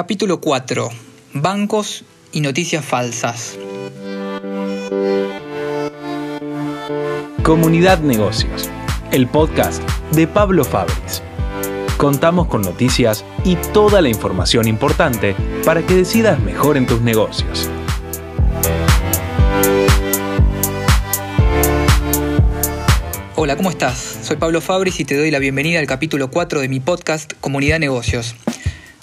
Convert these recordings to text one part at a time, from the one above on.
Capítulo 4. Bancos y noticias falsas. Comunidad Negocios, el podcast de Pablo Fabris. Contamos con noticias y toda la información importante para que decidas mejor en tus negocios. Hola, ¿cómo estás? Soy Pablo Fabris y te doy la bienvenida al capítulo 4 de mi podcast Comunidad Negocios.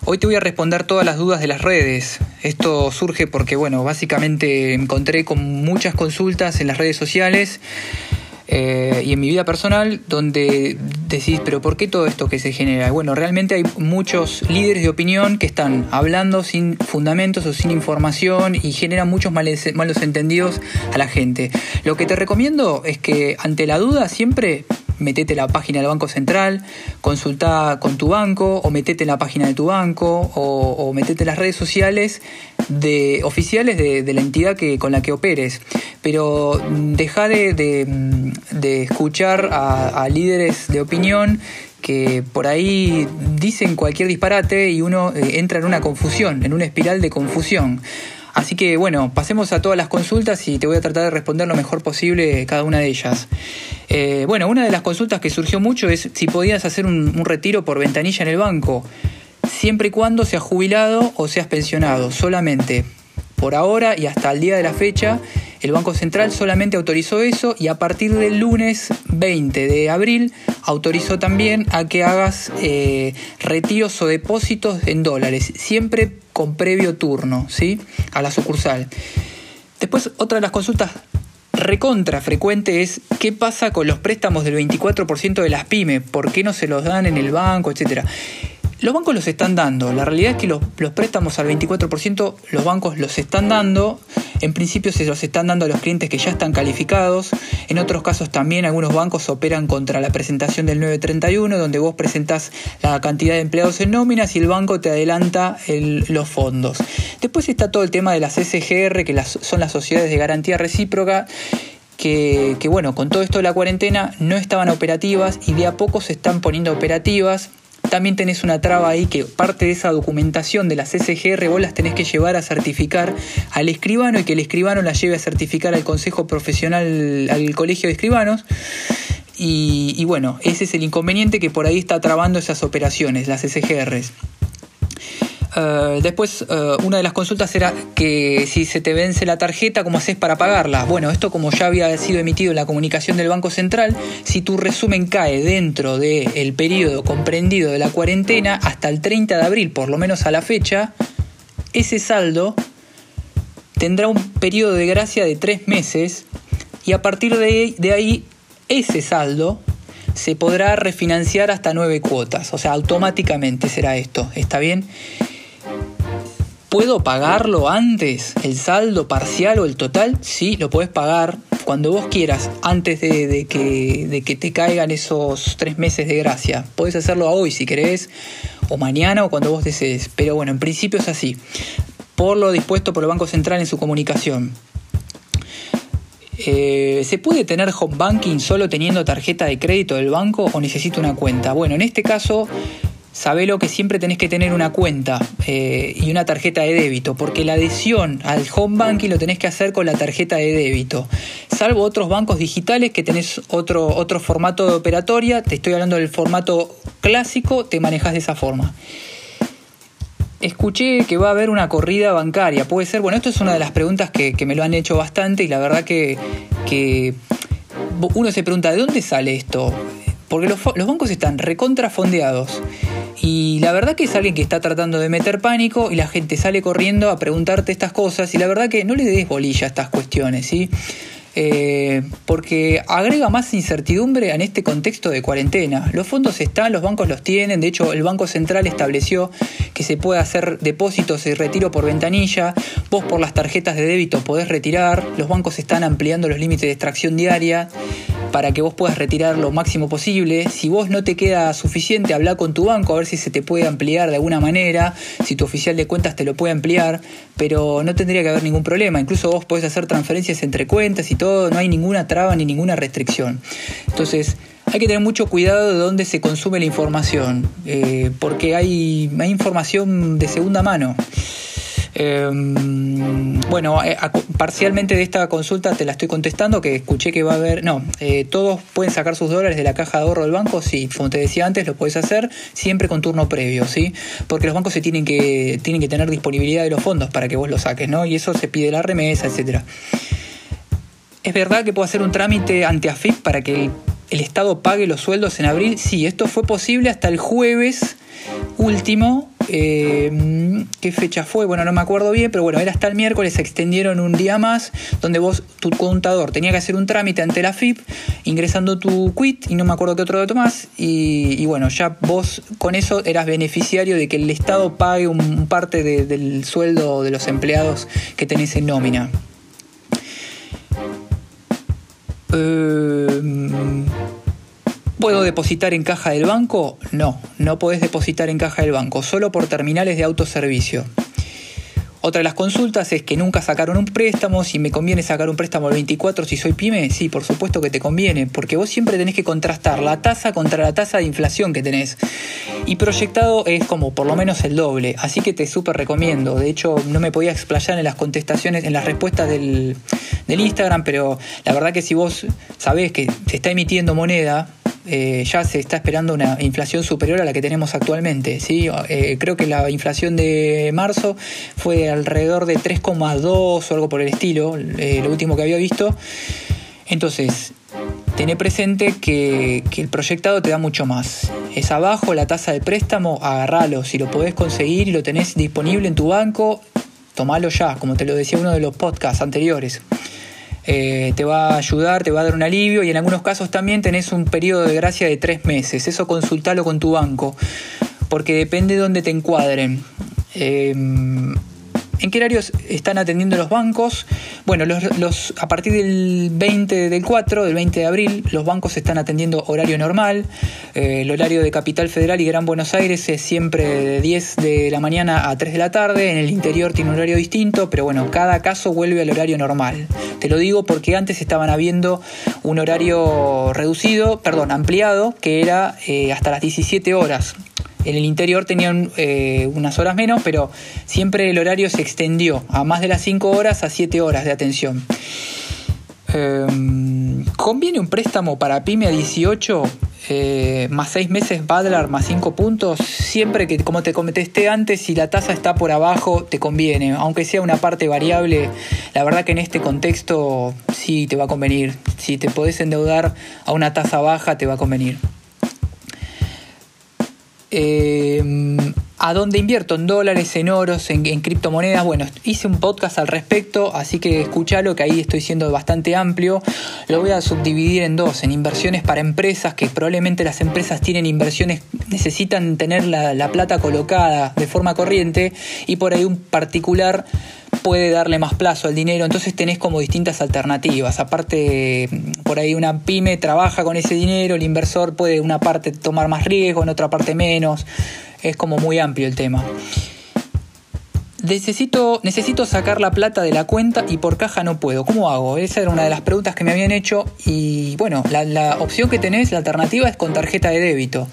Hoy te voy a responder todas las dudas de las redes. Esto surge porque, bueno, básicamente encontré con muchas consultas en las redes sociales eh, y en mi vida personal donde decís, pero ¿por qué todo esto que se genera? Bueno, realmente hay muchos líderes de opinión que están hablando sin fundamentos o sin información y generan muchos malos entendidos a la gente. Lo que te recomiendo es que ante la duda siempre metete la página del Banco Central, consulta con tu banco o metete en la página de tu banco o, metete en las redes sociales de oficiales de, la entidad que, con la que operes. Pero deja de, escuchar a, líderes de opinión que por ahí dicen cualquier disparate y uno eh, entra en una confusión, en una espiral de confusión. Así que bueno, pasemos a todas las consultas y te voy a tratar de responder lo mejor posible cada una de ellas. Eh, bueno, una de las consultas que surgió mucho es si podías hacer un, retiro por ventanilla en el banco, siempre y cuando seas jubilado o seas pensionado, solamente. Por ahora y hasta el día de la fecha, el Banco Central solamente autorizó eso y a partir del lunes 20 de abril autorizó también a que hagas eh, retiros o depósitos en dólares, siempre con previo turno, ¿sí? A la sucursal. Después, otra de las consultas recontra frecuente es qué pasa con los préstamos del 24% de las pymes, por qué no se los dan en el banco, etcétera. Los bancos los están dando. La realidad es que los, préstamos al 24% los bancos los están dando. En principio se los están dando a los clientes que ya están calificados. En otros casos también algunos bancos operan contra la presentación del 931, donde vos presentás la cantidad de empleados en nóminas y el banco te adelanta los fondos. Después está todo el tema de las SGR, que son las sociedades de garantía recíproca. Que, que bueno, con todo esto de la cuarentena no estaban operativas y de a poco se están poniendo operativas también tenés una traba ahí que parte de esa documentación de las SGR vos las tenés que llevar a certificar al escribano y que el escribano la lleve a certificar al Consejo Profesional, al Colegio de Escribanos. Y, y bueno, ese es el inconveniente que por ahí está trabando esas operaciones, las SGRs. Eh, después, eh, una de las consultas era que si se te vence la tarjeta, ¿cómo haces para pagarla? Bueno, esto como ya había sido emitido en la comunicación del Banco Central, si tu resumen cae dentro del periodo comprendido de la cuarentena hasta el 30 de abril, por lo menos a la fecha, ese saldo tendrá un periodo de gracia de tres meses y a partir de, de ahí ese saldo se podrá refinanciar hasta nueve cuotas, o sea, automáticamente será esto, ¿está bien? ¿Puedo pagarlo antes? ¿El saldo parcial o el total? Sí, lo puedes pagar cuando vos quieras, antes de, que, te caigan esos tres meses de gracia. Puedes hacerlo hoy si querés, o mañana o cuando vos desees. Pero bueno, en principio es así. Por lo dispuesto por el Banco Central en su comunicación. Eh, ¿Se puede tener home banking solo teniendo tarjeta de crédito del banco o necesito una cuenta? Bueno, en este caso sabelo que siempre tenés que tener una cuenta eh, y una tarjeta de débito, porque la adhesión al home banking lo tenés que hacer con la tarjeta de débito. Salvo otros bancos digitales que tenés otro, otro formato de operatoria, te estoy hablando del formato clásico, te manejas de esa forma. Escuché que va a haber una corrida bancaria, puede ser, bueno, esto es una de las preguntas que, me lo han hecho bastante y la verdad que uno se pregunta, ¿de dónde sale esto? Porque los, los bancos están recontrafondeados. Y la verdad que es alguien que está tratando de meter pánico y la gente sale corriendo a preguntarte estas cosas y la verdad que no le des bolilla a estas cuestiones, ¿sí? Eh, porque agrega más incertidumbre en este contexto de cuarentena. Los fondos están, los bancos los tienen, de hecho el Banco Central estableció que se puede hacer depósitos y retiro por ventanilla, vos por las tarjetas de débito podés retirar, los bancos están ampliando los límites de extracción diaria para que vos puedas retirar lo máximo posible. Si vos no te queda suficiente, habla con tu banco a ver si se te puede ampliar de alguna manera, si tu oficial de cuentas te lo puede ampliar, pero no tendría que haber ningún problema. Incluso vos podés hacer transferencias entre cuentas y todo, no hay ninguna traba ni ninguna restricción. Entonces, hay que tener mucho cuidado de dónde se consume la información, eh, porque hay, información de segunda mano. Em, bueno, eh, parcialmente de esta consulta te la estoy contestando, que escuché que va a haber, no, eh, todos pueden sacar sus dólares de la caja de ahorro del banco, sí, como te decía antes, lo puedes hacer siempre con turno previo, ¿sí? Porque los bancos se tienen que, tienen que tener disponibilidad de los fondos para que vos lo saques, ¿no? Y eso se pide la remesa, etcétera. ¿Es verdad que puedo hacer un trámite ante AFIP para que el, Estado pague los sueldos en abril? Sí, esto fue posible hasta el jueves último eh, ¿Qué fecha fue? Bueno, no me acuerdo bien, pero bueno, era hasta el miércoles, se extendieron un día más, donde vos, tu contador, tenía que hacer un trámite ante la FIP, ingresando tu quit y no me acuerdo qué otro dato más, y, bueno, ya vos con eso eras beneficiario de que el Estado pague un, parte del sueldo de los empleados que tenés en nómina. Eh, ¿Puedo depositar en caja del banco? No, no podés depositar en caja del banco, solo por terminales de autoservicio. Otra de las consultas es que nunca sacaron un préstamo, si me conviene sacar un préstamo al 24 si soy pyme, sí, por supuesto que te conviene, porque vos siempre tenés que contrastar la tasa contra la tasa de inflación que tenés. Y proyectado es como por lo menos el doble, así que te súper recomiendo. De hecho, no me podía explayar en las contestaciones, en las respuestas del, del Instagram, pero la verdad que si vos sabés que se está emitiendo moneda, eh, ya se está esperando una inflación superior a la que tenemos actualmente. ¿sí? Eh, creo que la inflación de marzo fue alrededor de 3,2 o algo por el estilo, eh, lo último que había visto. Entonces, tené presente que, el proyectado te da mucho más. Es abajo la tasa de préstamo, agarralo. Si lo podés conseguir y lo tenés disponible en tu banco, tomalo ya, como te lo decía uno de los podcasts anteriores. Eh, te va a ayudar, te va a dar un alivio y en algunos casos también tenés un periodo de gracia de tres meses. Eso consultalo con tu banco, porque depende de dónde te encuadren. Eh, ¿En qué horarios están atendiendo los bancos? Bueno, los, a partir del 20 del 4, del 20 de abril, los bancos están atendiendo horario normal. Eh, el horario de Capital Federal y Gran Buenos Aires es siempre de 10 de la mañana a 3 de la tarde. En el interior tiene un horario distinto, pero bueno, cada caso vuelve al horario normal. Te lo digo porque antes estaban habiendo un horario reducido, perdón, ampliado, que era eh, hasta las 17 horas. En el interior tenían eh, unas horas menos, pero siempre el horario se extendió a más de las 5 horas a 7 horas de atención. Em, ¿Conviene un préstamo para PYME a 18 eh, más 6 meses Badlar más 5 puntos? Siempre que, como te contesté antes, si la tasa está por abajo, te conviene. Aunque sea una parte variable, la verdad que en este contexto sí te va a convenir. Si te podés endeudar a una tasa baja, te va a convenir. Eh, ¿A dónde invierto? ¿En dólares, en oros, en, criptomonedas? Bueno, hice un podcast al respecto, así que escúchalo, que ahí estoy siendo bastante amplio. Lo voy a subdividir en dos, en inversiones para empresas, que probablemente las empresas tienen inversiones, necesitan tener la, la plata colocada de forma corriente, y por ahí un particular puede darle más plazo al dinero, entonces tenés como distintas alternativas. Aparte, por ahí una pyme trabaja con ese dinero, el inversor puede una parte tomar más riesgo, en otra parte menos. Es como muy amplio el tema. Necesito, necesito sacar la plata de la cuenta y por caja no puedo. ¿Cómo hago? Esa era una de las preguntas que me habían hecho y bueno, la, la opción que tenés, la alternativa es con tarjeta de débito.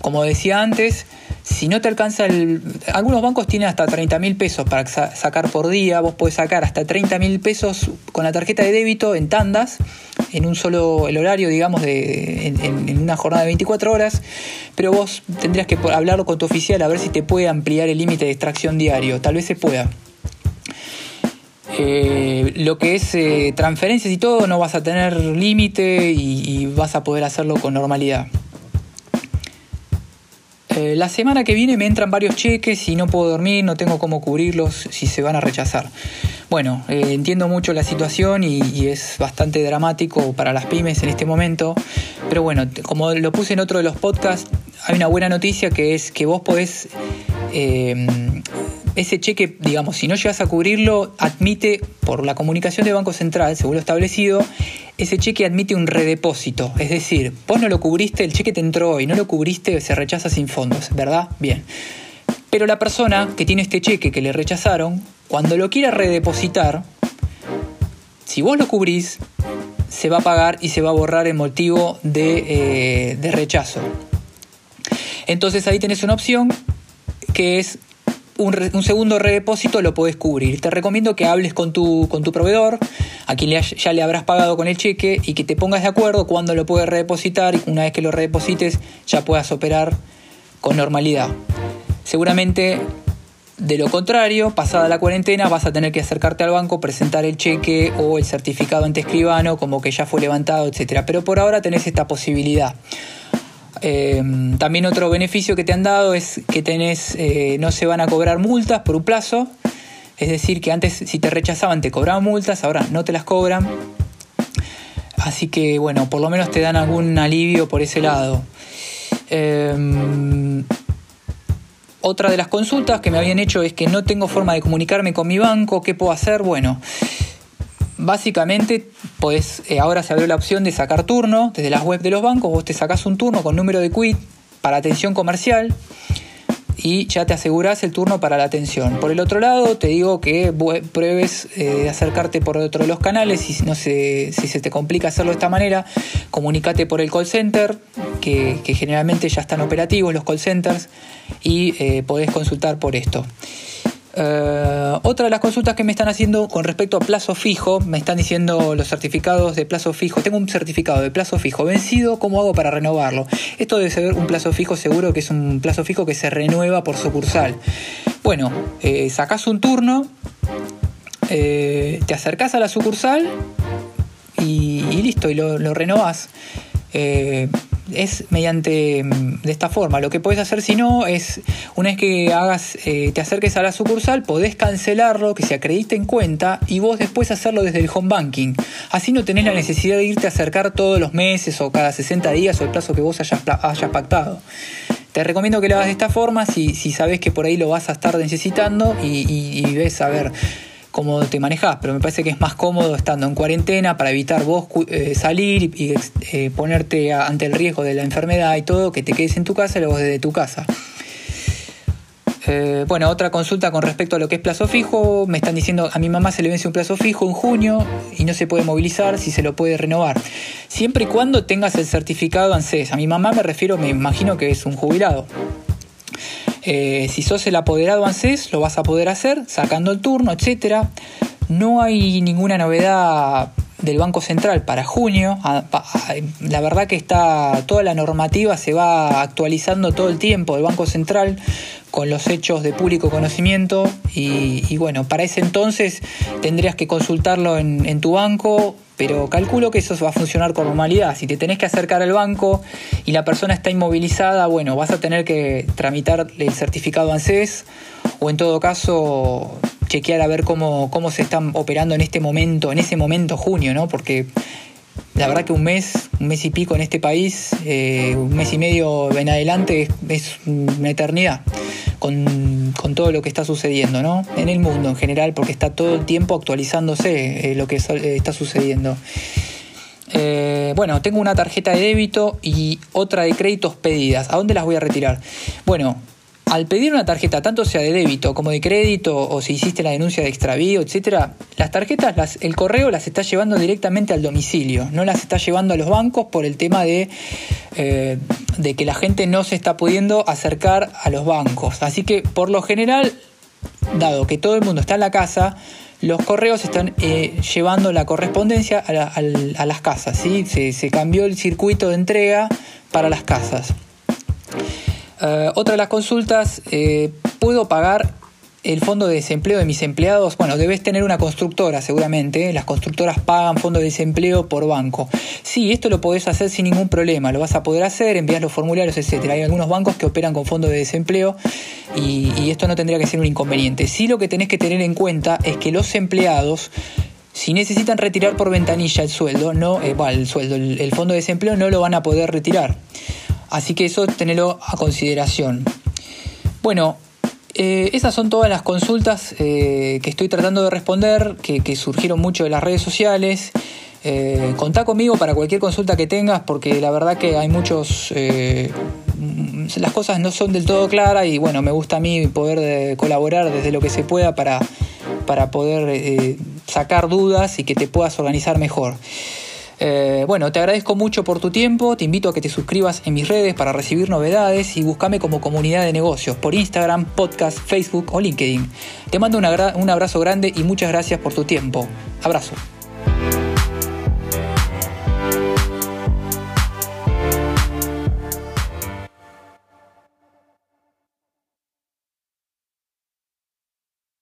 Como decía antes, si no te alcanza el... Algunos bancos tienen hasta 30 mil pesos para sacar por día, vos podés sacar hasta 30 mil pesos con la tarjeta de débito en tandas, en un solo, el horario, digamos, de, en, una jornada de 24 horas, pero vos tendrías que hablarlo con tu oficial a ver si te puede ampliar el límite de extracción diario, tal vez se pueda. Eh, lo que es eh, transferencias y todo no vas a tener límite y vas a poder hacerlo con normalidad. Eh, la semana que viene me entran varios cheques y no puedo dormir, no tengo cómo cubrirlos si se van a rechazar. Bueno, eh, entiendo mucho la situación y, es bastante dramático para las pymes en este momento, pero bueno, como lo puse en otro de los podcasts, hay una buena noticia que es que vos podés eh, ese cheque, digamos, si no llegas a cubrirlo, admite, por la comunicación de Banco Central, según lo establecido, ese cheque admite un redepósito. Es decir, vos no lo cubriste, el cheque te entró hoy, no lo cubriste, se rechaza sin fondos, ¿verdad? Bien. Pero la persona que tiene este cheque que le rechazaron, cuando lo quiera redepositar, si vos lo cubrís, se va a pagar y se va a borrar el motivo de, de rechazo. Entonces ahí tenés una opción que es un, segundo redepósito lo podés cubrir. Te recomiendo que hables con tu, con tu proveedor, a quien ya le habrás pagado con el cheque, y que te pongas de acuerdo cuándo lo puedes redepositar y una vez que lo redeposites ya puedas operar con normalidad. Seguramente de lo contrario, pasada la cuarentena, vas a tener que acercarte al banco, presentar el cheque o el certificado ante escribano, como que ya fue levantado, etc. Pero por ahora tenés esta posibilidad. Em, también otro beneficio que te han dado es que tenés, eh, no se van a cobrar multas por un plazo. Es decir, que antes si te rechazaban te cobraban multas, ahora no te las cobran. Así que bueno, por lo menos te dan algún alivio por ese lado. Em, otra de las consultas que me habían hecho es que no tengo forma de comunicarme con mi banco, ¿qué puedo hacer? Bueno, Básicamente, pues, ahora se abrió la opción de sacar turno desde las webs de los bancos. Vos te sacás un turno con número de quit para atención comercial y ya te aseguras el turno para la atención. Por el otro lado, te digo que pruebes eh, acercarte por otro de los canales y no sé si se te complica hacerlo de esta manera, comunícate por el call center, que, generalmente ya están operativos los call centers, y eh, podés consultar por esto. Eh, otra de las consultas que me están haciendo con respecto a plazo fijo, me están diciendo los certificados de plazo fijo. Tengo un certificado de plazo fijo vencido, ¿cómo hago para renovarlo? Esto debe ser un plazo fijo seguro que es un plazo fijo que se renueva por sucursal. Bueno, eh, sacas un turno, eh, te acercas a la sucursal y, listo, y lo, lo renovas es mediante mm, de esta forma. Lo que puedes hacer si no es, una vez que hagas, eh, te acerques a la sucursal, podés cancelarlo, que se acredite en cuenta y vos después hacerlo desde el home banking. Así no tenés la necesidad de irte a acercar todos los meses o cada 60 días o el plazo que vos hayas, hayas pactado. Te recomiendo que lo hagas de esta forma si, si sabes que por ahí lo vas a estar necesitando y, y ves, a ver, cómo te manejas, pero me parece que es más cómodo estando en cuarentena para evitar vos eh, salir y eh, ponerte ante el riesgo de la enfermedad y todo, que te quedes en tu casa y luego desde tu casa. Eh, bueno, otra consulta con respecto a lo que es plazo fijo. Me están diciendo a mi mamá se le vence un plazo fijo en junio y no se puede movilizar si se lo puede renovar. Siempre y cuando tengas el certificado ANSES. A mi mamá me refiero, me imagino que es un jubilado. Eh, si sos el apoderado ANSES, lo vas a poder hacer sacando el turno, etc. No hay ninguna novedad del Banco Central para junio. Ah, ah, la verdad que está toda la normativa se va actualizando todo el tiempo del Banco Central con los hechos de público conocimiento y, bueno, para ese entonces tendrías que consultarlo en, tu banco, pero calculo que eso va a funcionar con normalidad. Si te tenés que acercar al banco y la persona está inmovilizada, bueno, vas a tener que tramitar el certificado ANSES o en todo caso chequear a ver cómo, cómo se están operando en este momento, en ese momento junio, ¿no? Porque la verdad que un mes, un mes y pico en este país, eh, un mes y medio en adelante es, una eternidad con, todo lo que está sucediendo, ¿no? En el mundo en general, porque está todo el tiempo actualizándose eh, lo que eh, está sucediendo. bueno, tengo una tarjeta de débito y otra de créditos pedidas. ¿A dónde las voy a retirar? Bueno, al pedir una tarjeta, tanto sea de débito como de crédito, o si hiciste la denuncia de extravío, etcétera, las tarjetas, el correo las está llevando directamente al domicilio, no las está llevando a los bancos por el tema de, eh, de que la gente no se está pudiendo acercar a los bancos. Así que, por lo general, dado que todo el mundo está en la casa, los correos están eh, llevando la correspondencia a, las casas. ¿sí? Se cambió el circuito de entrega para las casas. Eh, otra de las consultas, eh, ¿puedo pagar el fondo de desempleo de mis empleados? Bueno, debes tener una constructora seguramente. Las constructoras pagan fondo de desempleo por banco. Sí, esto lo podés hacer sin ningún problema. Lo vas a poder hacer, envías los formularios, etc. Hay algunos bancos que operan con fondo de desempleo y, esto no tendría que ser un inconveniente. Sí lo que tenés que tener en cuenta es que los empleados si necesitan retirar por ventanilla el sueldo, no, eh, el sueldo, el, fondo de desempleo no lo van a poder retirar. Así que eso tenelo a consideración. Bueno, eh, esas son todas las consultas eh, que estoy tratando de responder, que, surgieron mucho de las redes sociales. Eh, contá conmigo para cualquier consulta que tengas, porque la verdad que hay muchos. las cosas no son del todo claras y bueno, me gusta a mí poder colaborar desde lo que se pueda para, para poder sacar dudas y que te puedas organizar mejor. Eh, bueno, te agradezco mucho por tu tiempo, te invito a que te suscribas en mis redes para recibir novedades y búscame como comunidad de negocios por Instagram, podcast, Facebook o LinkedIn. Te mando un abrazo grande y muchas gracias por tu tiempo. Abrazo.